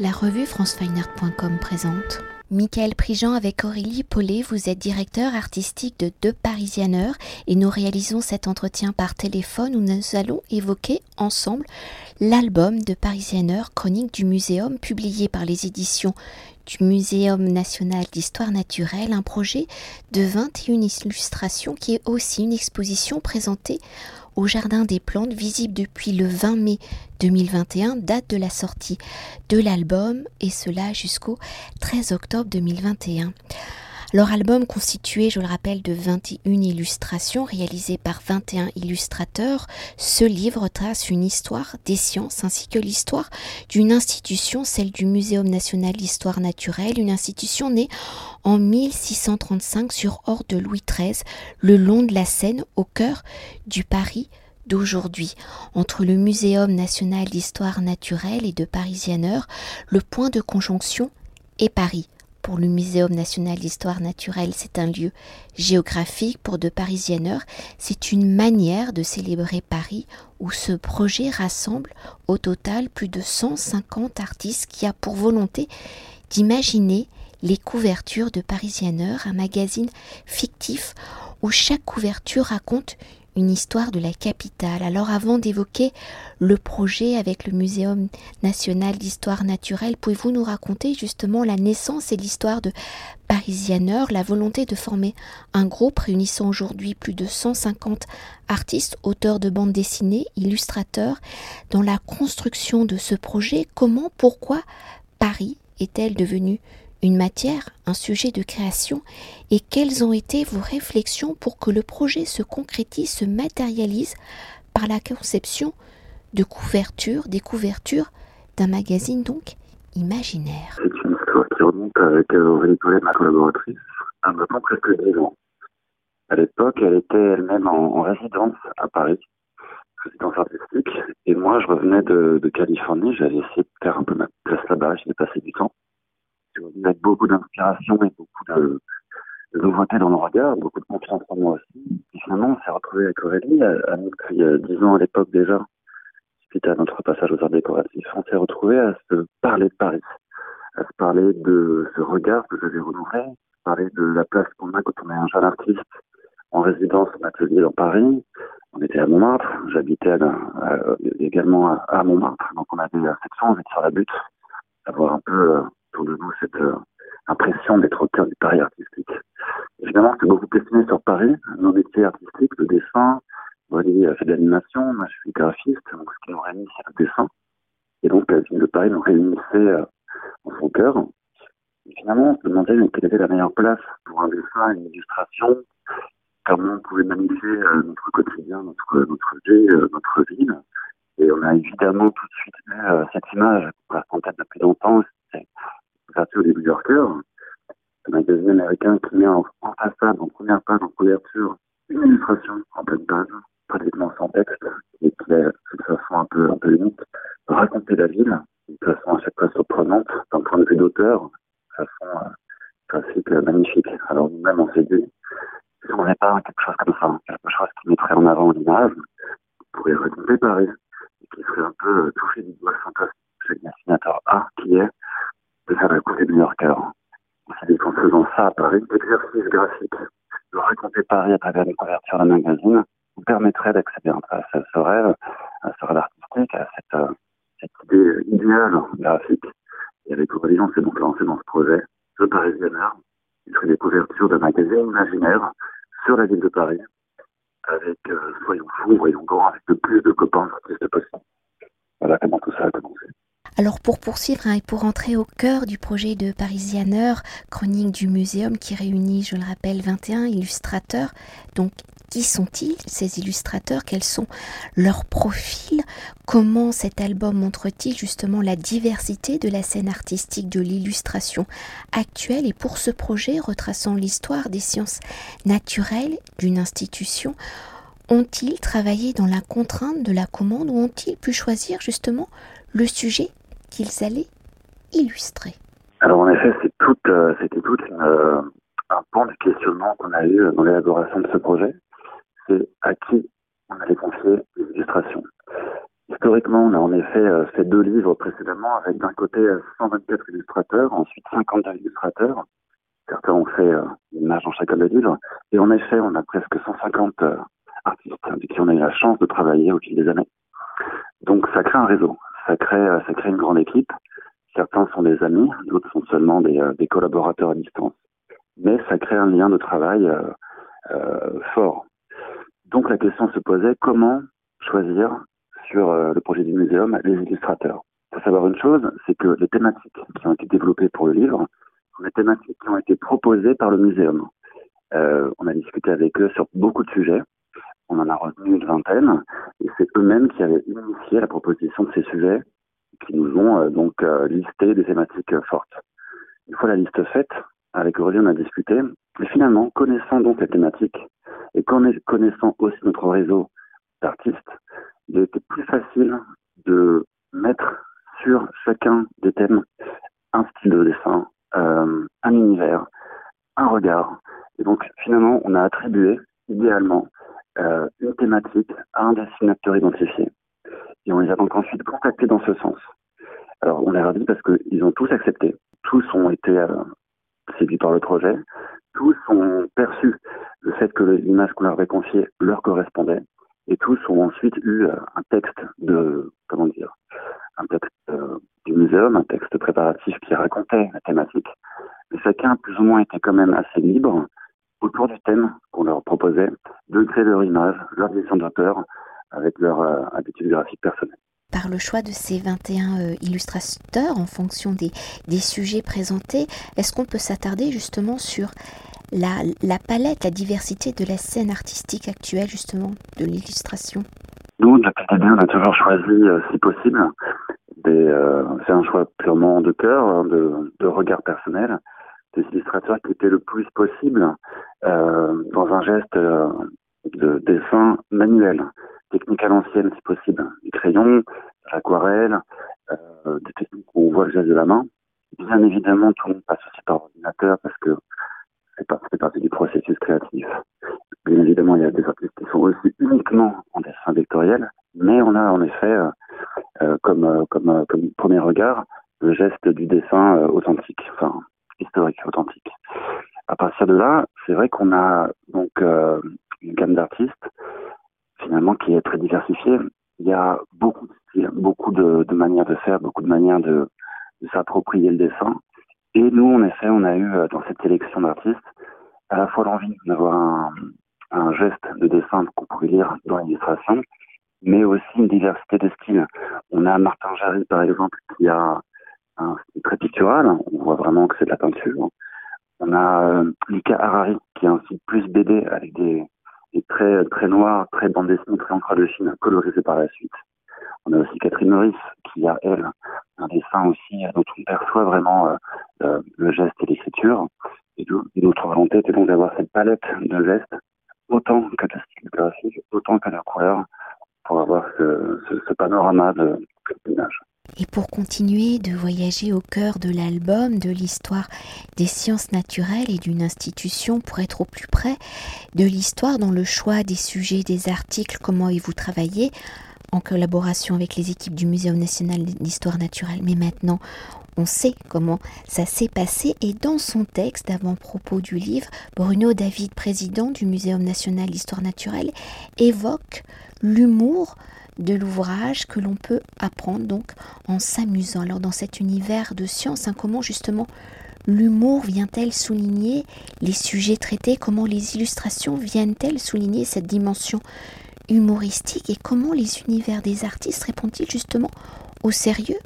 La revue francefineart.com présente. Michael Prigent avec Aurélie Paulet, vous êtes directeur artistique de Deux Parisianeurs et nous réalisons cet entretien par téléphone où nous allons évoquer ensemble l'album de Parisianeurs, chronique du muséum, publié par les éditions du Muséum national d'histoire naturelle, un projet de 21 illustrations qui est aussi une exposition présentée au Jardin des Plantes, visible depuis le 20 mai 2021, date de la sortie de l'album, et cela jusqu'au 13 octobre 2021. Leur album constitué, je le rappelle, de 21 illustrations réalisées par 21 illustrateurs, ce livre trace une histoire des sciences ainsi que l'histoire d'une institution, celle du Muséum national d'histoire naturelle, une institution née en 1635 sur Hors de Louis XIII, le long de la Seine, au cœur du Paris d'aujourd'hui. Entre le Muséum national d'histoire naturelle et de Parisianeur, le point de conjonction est Paris pour le Muséum national d'histoire naturelle, c'est un lieu géographique. Pour de Parisienneurs, c'est une manière de célébrer Paris où ce projet rassemble au total plus de 150 artistes qui a pour volonté d'imaginer les couvertures de Parisienneurs, un magazine fictif où chaque couverture raconte une histoire de la capitale. Alors avant d'évoquer le projet avec le Muséum national d'histoire naturelle, pouvez-vous nous raconter justement la naissance et l'histoire de Parisianeur, la volonté de former un groupe réunissant aujourd'hui plus de 150 artistes, auteurs de bandes dessinées, illustrateurs, dans la construction de ce projet? Comment, pourquoi Paris est-elle devenue une matière, un sujet de création et quelles ont été vos réflexions pour que le projet se concrétise, se matérialise par la conception de couverture, des couvertures d'un magazine donc imaginaire? C'est une histoire qui remonte avec Aurélie Paulet, ma collaboratrice, à maintenant presque 10 ans. À l'époque, elle était elle-même en, résidence à Paris, résidence artistique, et moi je revenais de, Californie, j'avais essayé de faire un peu ma place là-bas, j'y passé du temps avec beaucoup d'inspiration et beaucoup de, de nouveautés dans nos regards, beaucoup de confiance en moi aussi. Et finalement, on s'est retrouvé avec Aurélie, à, depuis dix ans à l'époque déjà, suite à notre passage aux arts décoratifs. On s'est retrouvé à se parler de Paris, à se parler de ce regard que j'avais renouvelé, parler de la place qu'on a quand on est un jeune artiste en résidence en atelier dans Paris. On était à Montmartre, j'habitais également à, Montmartre, donc on avait cette chance d'être sur la butte, d'avoir un peu euh, de nous cette euh, impression d'être au cœur du Paris artistique. Évidemment, c'est beaucoup questionné sur Paris, nos métiers artistiques, le dessin. Aurélie a fait de l'animation, moi je suis graphiste, donc ce qui nous réunit, c'est le dessin. Et donc la ville de Paris nous réunissait euh, en son cœur. Et finalement, on se demandait quelle était la meilleure place pour un dessin, une illustration, comment on pouvait magnifier euh, notre quotidien, notre, notre vie, notre ville? Et on a évidemment tout de suite eu cette image qu'on tête depuis longtemps, c'est couverture des New Yorkers, un magazine américain qui met en, façade, en première page, en couverture, une illustration en pleine page, pratiquement sans texte, et qui est de façon un peu, un peu unique, raconter la ville, de façon à chaque fois surprenante, d'un point de vue d'auteur, de façon euh, graphique euh, magnifique. Alors nous-mêmes, on s'est dit, si on pas quelque chose comme ça, quelque chose qui mettrait en avant l'image, qui pourrait raconter Paris, et qui serait un peu euh, touché du doigt fantastique chez le dessinateur A, qui est de faire la course du New Yorker. C'est qu'en faisant ça à Paris, l'exercice graphique de raconter Paris à travers une couverture d'un magazine vous permettrait d'accéder à ce rêve, à ce rêve artistique, à cette, euh, idée idéale graphique. Et avec Aurélie, on s'est donc lancé dans ce projet, de Parisienneur, qui serait des couvertures d'un magazine imaginaire sur la ville de Paris, avec euh, Soyons fous, voyons grand, avec le plus de copains artistes possible. Voilà comment tout ça a commencé. Alors pour poursuivre hein, et pour entrer au cœur du projet de Parisianeur, chronique du muséum qui réunit, je le rappelle, 21 illustrateurs, donc qui sont-ils ces illustrateurs? Quels sont leurs profils? Comment cet album montre-t-il justement la diversité de la scène artistique de l'illustration actuelle? Et pour ce projet, retraçant l'histoire des sciences naturelles d'une institution, ont-ils travaillé dans la contrainte de la commande ou ont-ils pu choisir justement le sujet qu'ils allaient illustrer. Alors en effet, euh, c'était tout euh, un point de questionnement qu'on a eu dans l'élaboration de ce projet. C'est à qui on allait confier les illustrations. Historiquement, on a en effet fait deux livres précédemment avec d'un côté 124 illustrateurs, ensuite 52 illustrateurs. Certains ont fait une image dans chacun des livres. Et en effet, on a presque 150 artistes avec qui on a eu la chance de travailler au fil des années. Donc ça crée un réseau, ça crée, ça crée une grande équipe. Certains sont des amis, d'autres sont seulement des, des collaborateurs à distance. Mais ça crée un lien de travail euh, euh, fort. Donc la question se posait comment choisir sur euh, le projet du muséum les illustrateurs? Il faut savoir une chose, c'est que les thématiques qui ont été développées pour le livre sont des thématiques qui ont été proposées par le muséum. Euh, on a discuté avec eux sur beaucoup de sujets. On en a retenu une vingtaine, et c'est eux-mêmes qui avaient initié la proposition de ces sujets, qui nous ont euh, donc euh, listé des thématiques fortes. Une fois la liste faite, avec Aurélie, on a discuté, et finalement, connaissant donc les thématiques, et connaissant aussi notre réseau d'artistes, il était plus facile de mettre sur chacun des thèmes un style de dessin, euh, un univers, un regard. Et donc finalement, on a attribué idéalement euh, une thématique à un dessinateur identifié. Et on les a donc ensuite contactés dans ce sens. Alors on leur a dit parce qu'ils ont tous accepté, tous ont été euh, séduits par le projet, tous ont perçu le fait que l'image qu'on leur avait confiée leur correspondait, et tous ont ensuite eu euh, un texte de, comment dire, un texte euh, du muséum, un texte préparatif qui racontait la thématique. Mais chacun plus ou moins était quand même assez libre autour du thème qu'on leur proposait de créer leur image, leur dessin d'auteur avec leur euh, habitude graphique personnelle. Par le choix de ces 21 illustrateurs en fonction des, des sujets présentés, est-ce qu'on peut s'attarder justement sur la, la, palette, la diversité de la scène artistique actuelle, justement, de l'illustration? Nous, de la on a toujours choisi, euh, si possible, euh, c'est un choix purement de cœur, hein, de, de, regard personnel, des illustrateurs qui étaient le plus possible euh, dans un geste euh, de dessin manuel, technique à l'ancienne si possible, du crayon, l'aquarelle, euh, des techniques où on voit le geste de la main. Bien évidemment, tout le monde passe aussi par ordinateur parce que fait partie du processus créatif. Bien évidemment, il y a des artistes qui sont aussi uniquement en dessin vectoriel, mais on a en effet, euh, euh comme, euh, comme, euh, comme premier regard, le geste du dessin authentique, enfin historique, authentique. À partir de là, c'est vrai qu'on a donc une gamme d'artistes finalement qui est très diversifiée. Il y a beaucoup de styles, beaucoup de, de manières de faire, beaucoup de manières de, de s'approprier le dessin. Et nous, en effet, on a eu euh, dans cette sélection d'artistes à la fois l'envie d'avoir un, geste de dessin qu'on pourrait lire dans l'illustration, mais aussi une diversité de styles. On a Martin Jarry, par exemple, qui a un style très pictural. On voit vraiment que c'est de la peinture. On a euh, Lika Harari, qui a un style plus BD avec des, traits très noirs, très bande dessinée, très encre de Chine, colorisé par la suite. On a aussi Catherine Maurice, qui a, elle, un dessin aussi dont on perçoit vraiment euh, le geste et l'écriture. Et notre volonté était donc d'avoir cette palette de gestes, autant que de style graphique, autant que de couleurs, pour avoir ce, panorama de l'image. Et pour continuer de voyager au cœur de l'album, de l'histoire des sciences naturelles et d'une institution pour être au plus près de l'histoire dans le choix des sujets, des articles, comment y vous travaillez, en collaboration avec les équipes du Muséum national d'histoire naturelle. Mais maintenant, on sait comment ça s'est passé et dans son texte d'avant-propos du livre, Bruno David, président du Muséum national d'histoire naturelle, évoque l'humour de l'ouvrage que l'on peut apprendre donc en s'amusant. Alors dans cet univers de science, hein, comment justement l'humour vient-elle souligner les sujets traités, comment les illustrations viennent-elles souligner cette dimension humoristique? Et comment les univers des artistes répondent-ils justement au sérieux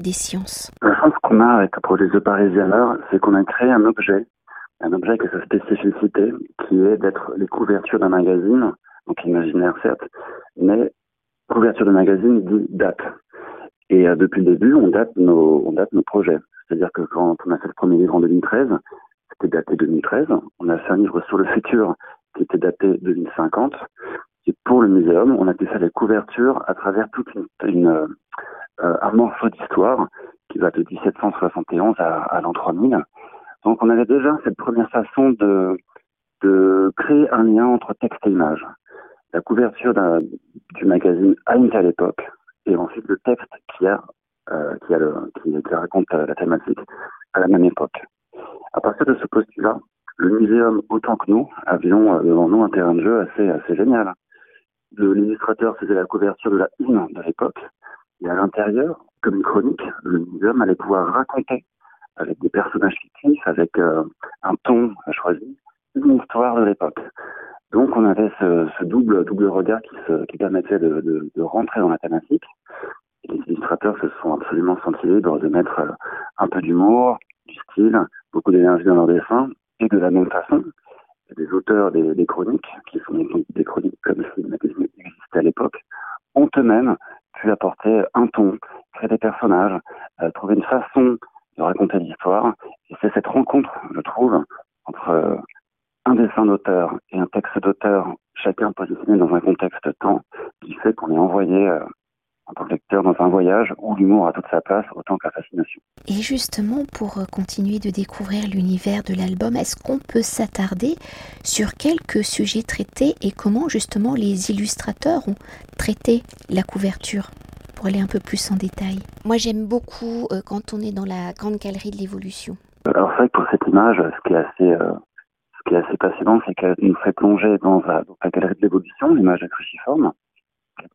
des sciences? Chance qu'on a avec le projet The Parisianer, c'est qu'on a créé un objet, un objet avec sa spécificité, qui est d'être les couvertures d'un magazine, donc imaginaire certes, mais couverture de magazine dit date. Et euh, depuis le début, on date nos, on date nos projets. C'est-à-dire que quand on a fait le premier livre en 2013, c'était daté 2013. On a fait un livre sur le futur qui était daté 2050. Et pour le muséum, on a pu faire les couvertures à travers toute une, euh, un morceau d'histoire de 1771 à, l'an 3000. Donc on avait déjà cette première façon de, créer un lien entre texte et image. La couverture du magazine à une telle époque et ensuite le texte qui euh, raconte la thématique à la même époque. À partir de ce postulat, le muséum, autant que nous, avions euh, devant nous un terrain de jeu assez, assez génial. L'illustrateur faisait la couverture de la une de l'époque, et à l'intérieur, comme une chronique, le muséum allait pouvoir raconter avec des personnages fictifs, avec euh, un ton choisi, une histoire de l'époque. Donc on avait ce, double double regard qui, permettait de, rentrer dans la thématique. Les illustrateurs se sont absolument sentis libres de mettre euh, un peu d'humour, du style, beaucoup d'énergie dans leur dessin, et de la même façon, des auteurs des, des chroniques, qui sont des chroniques comme si le magazine existait à l'époque, ont eux-mêmes pu apporter un ton, créer des personnages, euh, trouver une façon de raconter l'histoire. Et c'est cette rencontre, je trouve, entre euh, un dessin d'auteur et un texte d'auteur, chacun positionné dans un contexte temps, qui fait qu'on est envoyé euh, en tant que lecteur dans un voyage où l'humour a toute sa place autant que la fascination. Et justement, pour continuer de découvrir l'univers de l'album, est-ce qu'on peut s'attarder sur quelques sujets traités et comment justement les illustrateurs ont traité la couverture? Pour aller un peu plus en détail. Moi, j'aime beaucoup euh, quand on est dans la grande galerie de l'évolution. Alors, c'est vrai que pour cette image, ce qui est assez, euh, ce qui est assez passionnant, c'est qu'elle nous fait plonger dans la, galerie de l'évolution, l'image de cruciforme.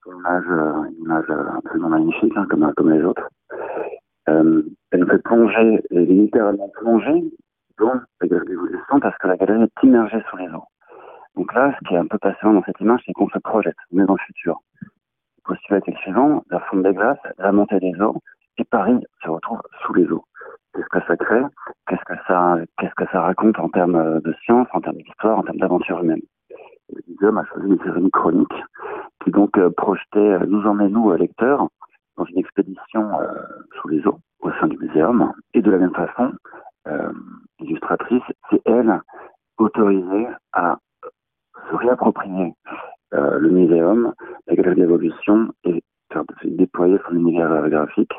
Une image, euh, une image absolument magnifique, hein, comme, comme les autres. elle nous fait plonger, et littéralement plonger dans la galerie de l'évolution parce que la galerie est immergée sous les eaux. Donc là, ce qui est un peu passionnant dans cette image, c'est qu'on se projette, on est dans le futur postulat est le suivant, la fonte des glaces, la montée des eaux, et Paris se retrouve sous les eaux. Qu'est-ce que ça crée? Qu'est-ce que ça, qu'est-ce que ça raconte en termes de science, en termes d'histoire, en termes d'aventure humaine muséum a choisi une série chronique qui donc euh, projetait, euh, nous emmène nous, lecteurs, dans une expédition euh, sous les eaux au sein du muséum. Et de la même façon, l'illustratrice, c'est elle autorisée à se réapproprier euh, le muséum, d'évolution et déployer son univers graphique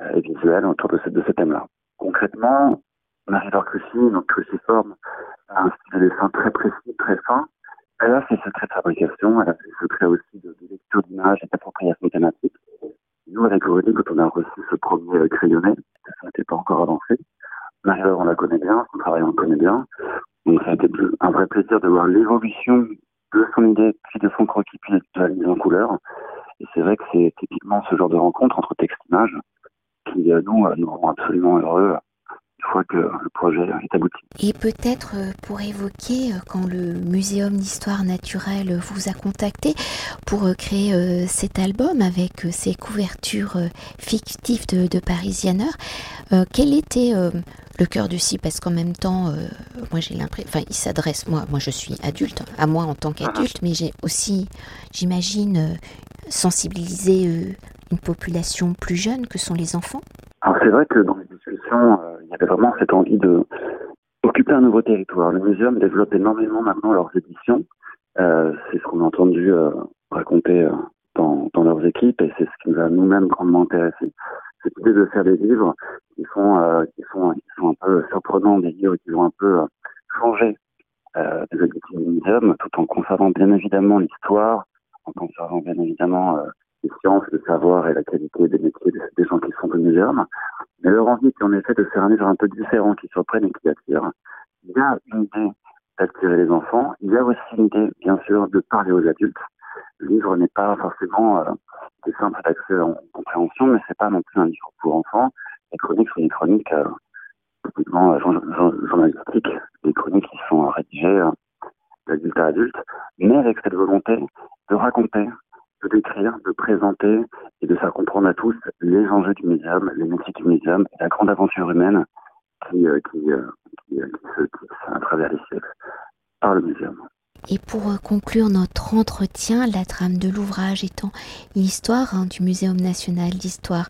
euh, et visuel autour de ce, de ce thème-là. Concrètement, Marie-Laure Crucy, donc cruciforme, a un style de dessin très précis, très fin. Elle a ses secrets de fabrication, elle a ses secrets aussi de, lecture d'images et d'appropriation thématique. Nous, avec Aurélie, quand on a reçu ce premier euh, crayonné, ça n'était pas encore avancé. Marie-Laure, on la connaît bien, son travail, on le connaît bien. Donc, ça a été un vrai plaisir de voir l'évolution de son idée, puis de son croquis, Et c'est vrai que c'est typiquement ce genre de rencontre entre texte et image qui, euh, nous, euh, nous rend absolument heureux fois que le projet est abouti. Et peut-être euh, pour évoquer quand le Muséum d'histoire naturelle vous a contacté pour créer cet album avec ses couvertures fictives de, de Parisianeur, quel était le cœur du si parce qu'en même temps, euh, moi j'ai l'impression, enfin il s'adresse, moi, moi je suis adulte, à moi en tant qu'adulte, mais j'ai aussi, j'imagine, euh, sensibiliser euh, une population plus jeune que sont les enfants. Alors c'est vrai que dans les discussions, il y avait vraiment cette envie de occuper un nouveau territoire. Le muséum développe énormément maintenant leurs éditions. c'est ce qu'on a entendu raconter dans, dans, leurs équipes et c'est ce qui nous a nous-mêmes grandement intéressés cette idée de faire des livres qui sont euh, qui sont qui sont un peu surprenants, des livres qui vont un peu euh, changer euh, des objectifs du muséum, tout en conservant bien évidemment l'histoire, en conservant bien évidemment euh, les sciences, le savoir et la qualité des métiers des, gens qui sont au muséum. Mais leur envie, c'est en effet de faire un livre un peu différent, qui surprenne et qui attire. Il y a une idée d'attirer les enfants. Il y a aussi une idée, bien sûr, de parler aux adultes. Le livre n'est pas forcément euh, des simple d'accès en compréhension, mais c'est pas non plus un livre pour enfants. Les chroniques sont des chroniques euh, typiquement euh, journalistiques, des chroniques qui sont rédigées euh, d'adulte à adulte, mais avec cette volonté de raconter, de décrire, de présenter et de faire comprendre à tous les enjeux du muséum, les métiers du muséum, la grande aventure humaine qui, euh, euh, qui se tisse à travers les siècles par le muséum. Et pour euh, conclure notre entretien, la trame de l'ouvrage étant l'histoire hein, du Muséum national d'histoire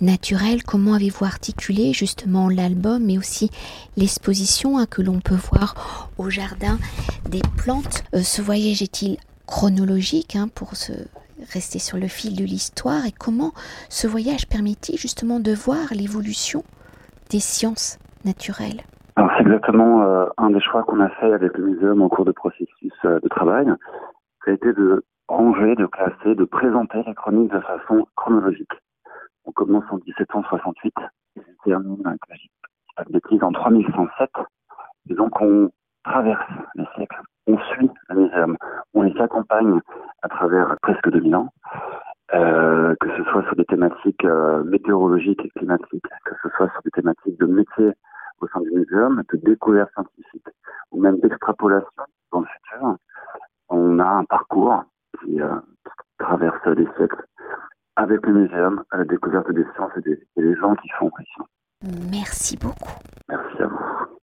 naturelle, comment avez-vous articulé justement l'album mais aussi l'exposition hein, que l'on peut voir au jardin des plantes? Euh, Ce voyage est-il chronologique hein, pour se rester sur le fil de l'histoire et comment ce voyage permet-il justement de voir l'évolution des sciences naturelles c'est exactement euh, un des choix qu'on a fait avec le muséum en cours de processus euh, de travail. Ça a été de ranger, de classer, de présenter les chroniques de façon chronologique. On commence en 1768 et on termine, pas de bêtises, en 3107. Et donc on traverse les siècles, on suit le muséum, on les accompagne à travers presque 2000 ans, euh, que ce soit sur des thématiques euh, météorologiques et climatiques, que ce soit sur des thématiques de métier au sein du muséum, de découverte scientifique ou même d'extrapolation dans le futur. On a un parcours qui, euh, traverse les siècles avec le muséum à la découverte des sciences et des, gens qui font pression. Merci beaucoup.